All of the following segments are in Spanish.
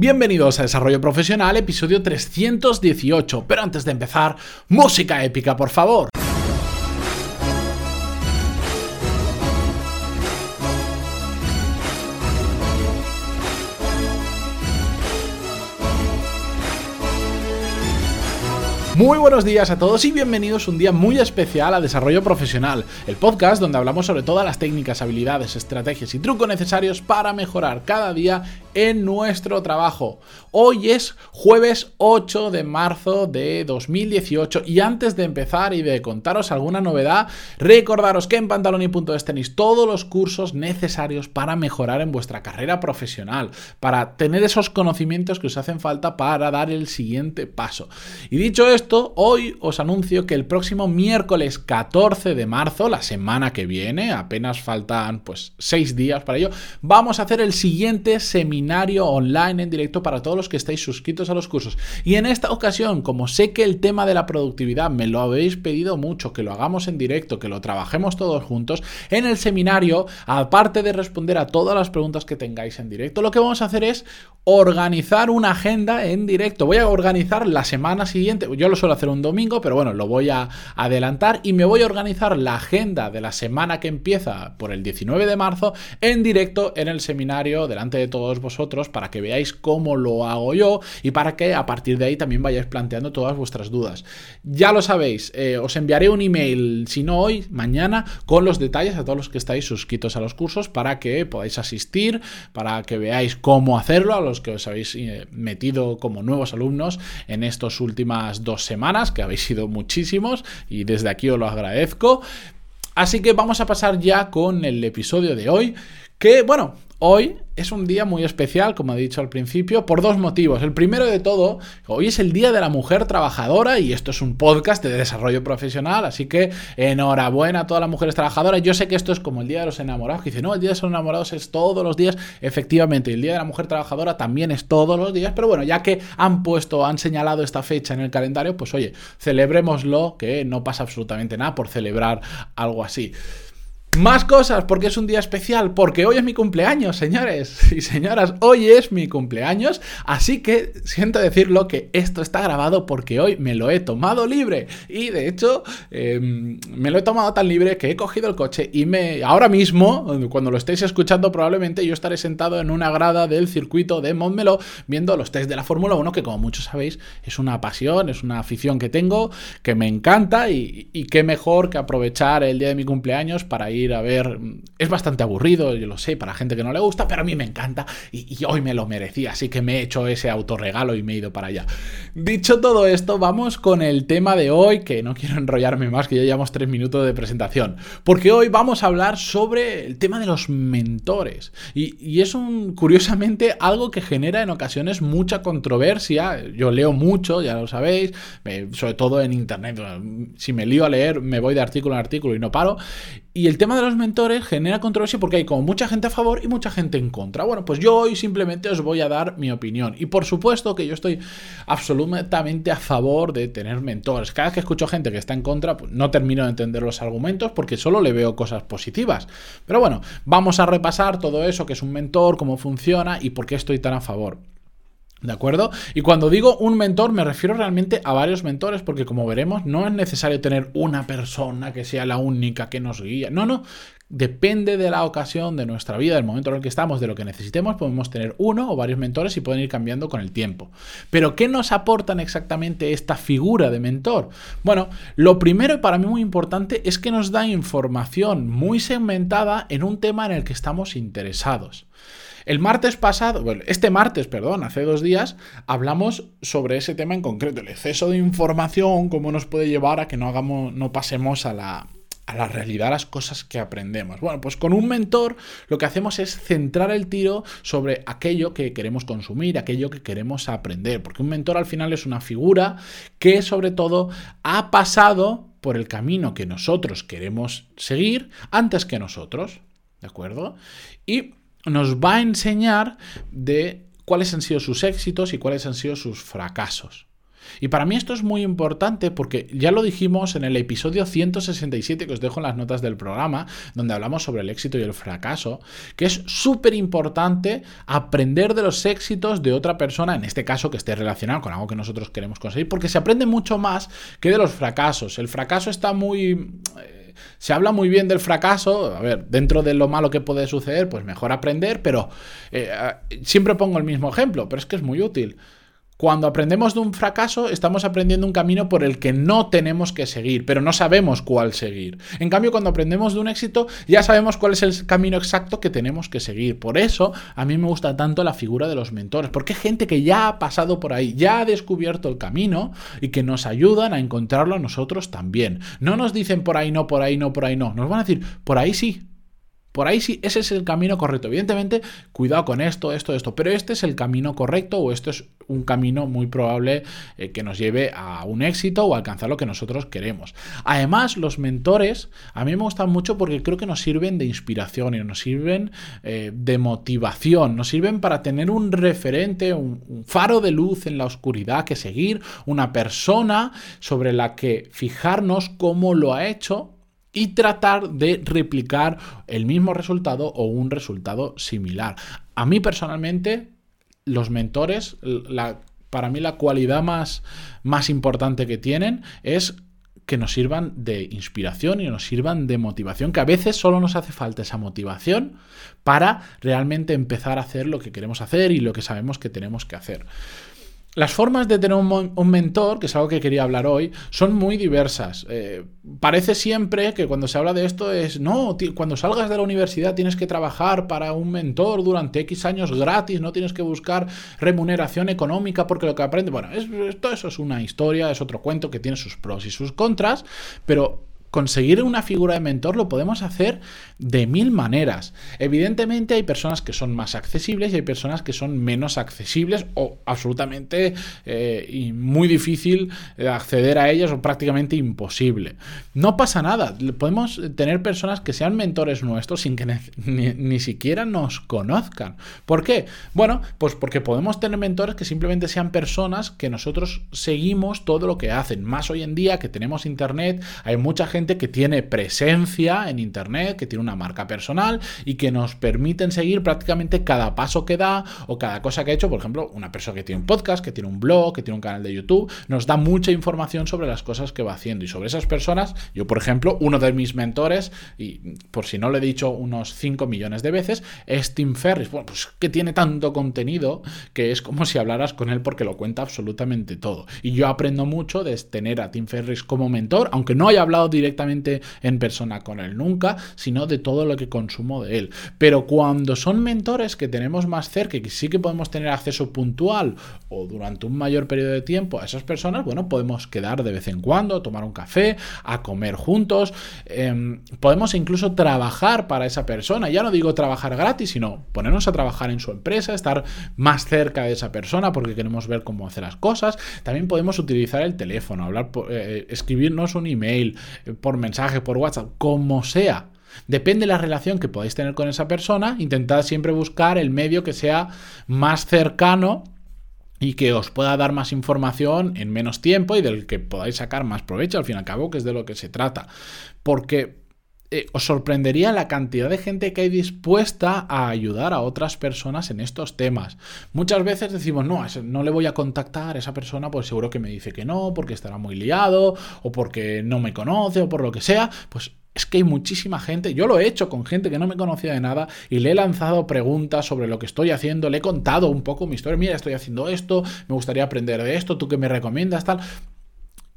Bienvenidos a Desarrollo Profesional, episodio 318. Pero antes de empezar, música épica, por favor. Muy buenos días a todos y bienvenidos un día muy especial a Desarrollo Profesional, el podcast donde hablamos sobre todas las técnicas, habilidades, estrategias y trucos necesarios para mejorar cada día en nuestro trabajo. Hoy es jueves 8 de marzo de 2018 y antes de empezar y de contaros alguna novedad, recordaros que en pantaloni.es tenéis todos los cursos necesarios para mejorar en vuestra carrera profesional, para tener esos conocimientos que os hacen falta para dar el siguiente paso. Y dicho esto, hoy os anuncio que el próximo miércoles 14 de marzo, la semana que viene, apenas faltan pues 6 días para ello, vamos a hacer el siguiente seminario online en directo para todos los que estáis suscritos a los cursos. Y en esta ocasión, como sé que el tema de la productividad me lo habéis pedido mucho, que lo hagamos en directo, que lo trabajemos todos juntos, en el seminario, aparte de responder a todas las preguntas que tengáis en directo, lo que vamos a hacer es organizar una agenda en directo. Voy a organizar la semana siguiente. Yo lo suelo hacer un domingo, pero bueno, lo voy a adelantar y me voy a organizar la agenda de la semana que empieza por el 19 de marzo en directo en el seminario delante de todos vosotros para que veáis cómo lo hago yo y para que a partir de ahí también vayáis planteando todas vuestras dudas. Ya lo sabéis, eh, os enviaré un email, si no hoy, mañana, con los detalles a todos los que estáis suscritos a los cursos para que podáis asistir, para que veáis cómo hacerlo, a los que os habéis eh, metido como nuevos alumnos en estas últimas dos semanas, que habéis sido muchísimos y desde aquí os lo agradezco. Así que vamos a pasar ya con el episodio de hoy, que bueno, hoy es un día muy especial, como he dicho al principio, por dos motivos. El primero de todo, hoy es el Día de la Mujer Trabajadora y esto es un podcast de desarrollo profesional, así que enhorabuena a todas las mujeres trabajadoras. Yo sé que esto es como el Día de los Enamorados, que dice, no, el Día de los Enamorados es todos los días. Efectivamente, el Día de la Mujer Trabajadora también es todos los días, pero bueno, ya que han puesto, han señalado esta fecha en el calendario, pues oye, celebrémoslo, que no pasa absolutamente nada por celebrar algo así. Más cosas, porque es un día especial, porque hoy es mi cumpleaños, señores y señoras, hoy es mi cumpleaños, así que siento decirlo que esto está grabado porque hoy me lo he tomado libre. Y de hecho em, me lo he tomado tan libre que he cogido el coche y me ahora mismo, cuando lo estéis escuchando probablemente yo estaré sentado en una grada del circuito de Montmeló viendo los test de la Fórmula 1 que como muchos sabéis es una pasión, es una afición que tengo, que me encanta y, y qué mejor que aprovechar el día de mi cumpleaños para ir a ver. Es bastante aburrido, yo lo sé, para gente que no le gusta, pero a mí me encanta y, hoy me lo merecía, así que me he hecho ese autorregalo y me he ido para allá. Dicho todo esto, vamos con el tema de hoy, que no quiero enrollarme más, que ya llevamos tres minutos de presentación, porque hoy vamos a hablar sobre el tema de los mentores. Y, es un, curiosamente, algo que genera en ocasiones mucha controversia. Yo leo mucho, ya lo sabéis, sobre todo en internet. Si me lío a leer, me voy de artículo en artículo y no paro. Y el tema de los mentores genera controversia porque hay como mucha gente a favor y mucha gente en contra. Bueno, pues yo hoy simplemente os voy a dar mi opinión. Y por supuesto que yo estoy absolutamente a favor de tener mentores. Cada vez que escucho gente que está en contra, pues no termino de entender los argumentos porque solo le veo cosas positivas. Pero bueno, vamos a repasar todo eso, que es un mentor, cómo funciona y por qué estoy tan a favor. ¿De acuerdo? Y cuando digo un mentor me refiero realmente a varios mentores porque como veremos no es necesario tener una persona que sea la única que nos guía. No, no. Depende de la ocasión, de nuestra vida, del momento en el que estamos, de lo que necesitemos, podemos tener uno o varios mentores y pueden ir cambiando con el tiempo. Pero ¿qué nos aportan exactamente esta figura de mentor? Bueno, lo primero y para mí muy importante es que nos da información muy segmentada en un tema en el que estamos interesados. El martes pasado, bueno, este martes, perdón, hace dos días, hablamos sobre ese tema en concreto, el exceso de información, cómo nos puede llevar a que no hagamos, no pasemos a la, a la realidad las cosas que aprendemos. Bueno, pues con un mentor lo que hacemos es centrar el tiro sobre aquello que queremos consumir, aquello que queremos aprender, porque un mentor al final es una figura que sobre todo ha pasado por el camino que nosotros queremos seguir antes que nosotros, ¿de acuerdo? Y nos va a enseñar de cuáles han sido sus éxitos y cuáles han sido sus fracasos. Y para mí esto es muy importante porque ya lo dijimos en el episodio 167 que os dejo en las notas del programa, donde hablamos sobre el éxito y el fracaso, que es súper importante aprender de los éxitos de otra persona, en este caso que esté relacionado con algo que nosotros queremos conseguir, porque se aprende mucho más que de los fracasos. El fracaso está muy... Eh, se habla muy bien del fracaso, a ver, dentro de lo malo que puede suceder, pues mejor aprender, pero eh, siempre pongo el mismo ejemplo, pero es que es muy útil. Cuando aprendemos de un fracaso, estamos aprendiendo un camino por el que no tenemos que seguir, pero no sabemos cuál seguir. En cambio, cuando aprendemos de un éxito, ya sabemos cuál es el camino exacto que tenemos que seguir. Por eso, a mí me gusta tanto la figura de los mentores, porque hay gente que ya ha pasado por ahí, ya ha descubierto el camino y que nos ayudan a encontrarlo a nosotros también. No nos dicen por ahí no, por ahí no, por ahí no. Nos van a decir, por ahí sí, por ahí sí, ese es el camino correcto. Evidentemente, cuidado con esto, esto, esto, pero este es el camino correcto o esto es un camino muy probable eh, que nos lleve a un éxito o alcanzar lo que nosotros queremos. Además, los mentores a mí me gustan mucho porque creo que nos sirven de inspiración y nos sirven eh, de motivación, nos sirven para tener un referente, un faro de luz en la oscuridad que seguir, una persona sobre la que fijarnos cómo lo ha hecho y tratar de replicar el mismo resultado o un resultado similar. A mí personalmente, los mentores, para mí la cualidad más, más importante que tienen es que nos sirvan de inspiración y nos sirvan de motivación, que a veces solo nos hace falta esa motivación para realmente empezar a hacer lo que queremos hacer y lo que sabemos que tenemos que hacer. Las formas de tener un, mentor, que es algo que quería hablar hoy, son muy diversas. Eh, parece siempre que cuando se habla de esto es, no, cuando salgas de la universidad tienes que trabajar para un mentor durante X años gratis, no tienes que buscar remuneración económica porque lo que aprendes, bueno, todo eso es una historia, es otro cuento que tiene sus pros y sus contras, pero conseguir una figura de mentor lo podemos hacer de mil maneras. Evidentemente hay personas que son más accesibles y hay personas que son menos accesibles o absolutamente eh, y muy difícil acceder a ellas o prácticamente imposible. No pasa nada, podemos tener personas que sean mentores nuestros sin que ni, ni siquiera nos conozcan. ¿Por qué? Bueno, pues porque podemos tener mentores que simplemente sean personas que nosotros seguimos todo lo que hacen. Más hoy en día que tenemos internet, hay mucha gente que tiene presencia en Internet, que tiene una marca personal y que nos permiten seguir prácticamente cada paso que da o cada cosa que ha hecho. Por ejemplo, una persona que tiene un podcast, que tiene un blog, que tiene un canal de YouTube, nos da mucha información sobre las cosas que va haciendo. Y sobre esas personas, yo, por ejemplo, uno de mis mentores, y por si no lo he dicho unos 5 millones de veces, es Tim Ferris. Bueno, pues que tiene tanto contenido que es como si hablaras con él porque lo cuenta absolutamente todo. Y yo aprendo mucho de tener a Tim Ferris como mentor, aunque no haya hablado directamente en persona con él nunca, sino de todo lo que consumo de él. Pero cuando son mentores que tenemos más cerca y que sí que podemos tener acceso puntual o durante un mayor periodo de tiempo a esas personas, bueno, podemos quedar de vez en cuando, tomar un café, a comer juntos, em, podemos incluso trabajar para esa persona. Ya no digo trabajar gratis, sino ponernos a trabajar en su empresa, estar más cerca de esa persona porque queremos ver cómo hace las cosas. También podemos utilizar el teléfono, hablar, eh, escribirnos un email, eh, por mensaje, por WhatsApp, como sea. Depende de la relación que podáis tener con esa persona, intentad siempre buscar el medio que sea más cercano y que os pueda dar más información en menos tiempo y del que podáis sacar más provecho, al fin y al cabo, que es de lo que se trata. Porque eh, os sorprendería la cantidad de gente que hay dispuesta a ayudar a otras personas en estos temas. Muchas veces decimos, no, no le voy a contactar a esa persona, pues seguro que me dice que no, porque estará muy liado, o porque no me conoce, o por lo que sea. Pues es que hay muchísima gente, yo lo he hecho con gente que no me conocía de nada y le he lanzado preguntas sobre lo que estoy haciendo, le he contado un poco mi historia, mira, estoy haciendo esto, me gustaría aprender de esto, tú que me recomiendas, tal.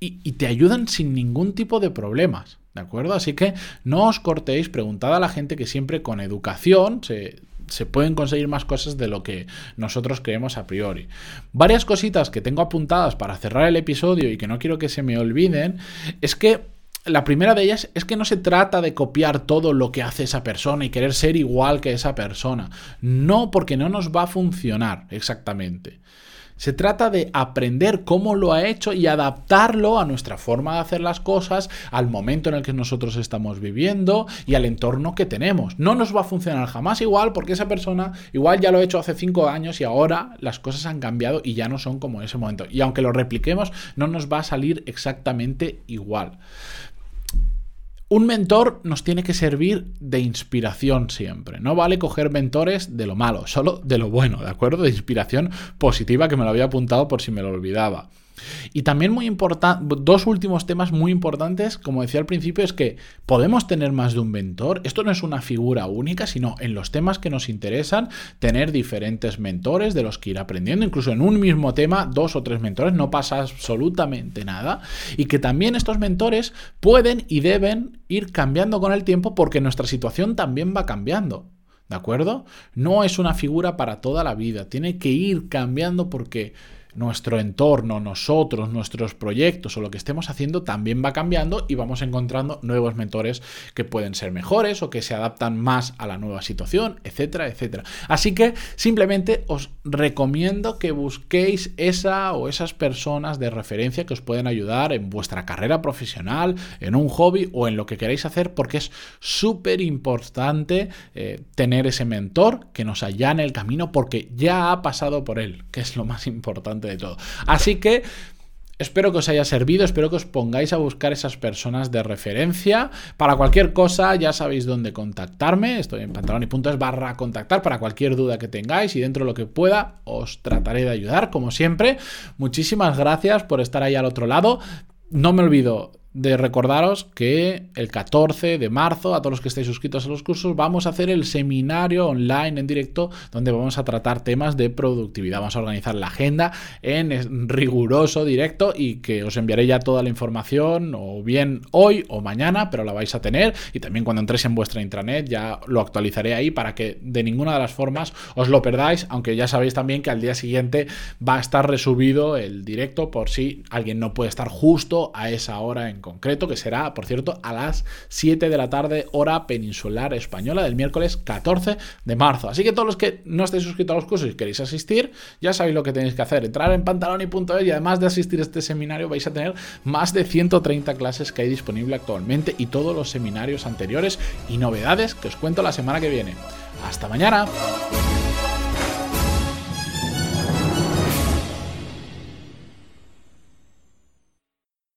y te ayudan sin ningún tipo de problemas. ¿De acuerdo? Así que no os cortéis, preguntad a la gente que siempre con educación se, pueden conseguir más cosas de lo que nosotros creemos a priori. Varias cositas que tengo apuntadas para cerrar el episodio y que no quiero que se me olviden es que la primera de ellas es que no se trata de copiar todo lo que hace esa persona y querer ser igual que esa persona. No, porque no nos va a funcionar exactamente. Se trata de aprender cómo lo ha hecho y adaptarlo a nuestra forma de hacer las cosas, al momento en el que nosotros estamos viviendo y al entorno que tenemos. No nos va a funcionar jamás igual porque esa persona igual ya lo ha hecho hace cinco años y ahora las cosas han cambiado y ya no son como en ese momento. Y aunque lo repliquemos, no nos va a salir exactamente igual. Un mentor nos tiene que servir de inspiración siempre. No vale coger mentores de lo malo, solo de lo bueno, ¿de acuerdo? De inspiración positiva que me lo había apuntado por si me lo olvidaba. Y también muy importante, dos últimos temas muy importantes, como decía al principio, es que podemos tener más de un mentor. Esto no es una figura única, sino en los temas que nos interesan, tener diferentes mentores de los que ir aprendiendo. Incluso en un mismo tema, dos o tres mentores, no pasa absolutamente nada. Y que también estos mentores pueden y deben ir cambiando con el tiempo porque nuestra situación también va cambiando. ¿De acuerdo? No es una figura para toda la vida, tiene que ir cambiando porque nuestro entorno, nosotros, nuestros proyectos o lo que estemos haciendo también va cambiando y vamos encontrando nuevos mentores que pueden ser mejores o que se adaptan más a la nueva situación, etcétera, etcétera. Así que simplemente os recomiendo que busquéis esa o esas personas de referencia que os pueden ayudar en vuestra carrera profesional, en un hobby o en lo que queráis hacer porque es súper importante eh, tener ese mentor que nos allane el camino porque ya ha pasado por él, que es lo más importante de todo. Así que Espero que os haya servido, espero que os pongáis a buscar esas personas de referencia. Para cualquier cosa ya sabéis dónde contactarme. Estoy en pantaloni.es barra contactar para cualquier duda que tengáis y dentro de lo que pueda os trataré de ayudar, como siempre. Muchísimas gracias por estar ahí al otro lado. No me olvido de recordaros que el 14 de marzo, a todos los que estéis suscritos a los cursos, vamos a hacer el seminario online en directo donde vamos a tratar temas de productividad. Vamos a organizar la agenda en riguroso directo y que os enviaré ya toda la información o bien hoy o mañana, pero la vais a tener y también cuando entréis en vuestra intranet ya lo actualizaré ahí para que de ninguna de las formas os lo perdáis, aunque ya sabéis también que al día siguiente va a estar resubido el directo por si alguien no puede estar justo a esa hora en concreto, que será, por cierto, a las 7 de la tarde, hora peninsular española, del miércoles 14 de marzo. Así que todos los que no estéis suscritos a los cursos y queréis asistir, ya sabéis lo que tenéis que hacer. Entrar en pantaloni.es y además de asistir a este seminario vais a tener más de 130 clases que hay disponible actualmente y todos los seminarios anteriores y novedades que os cuento la semana que viene. Hasta mañana.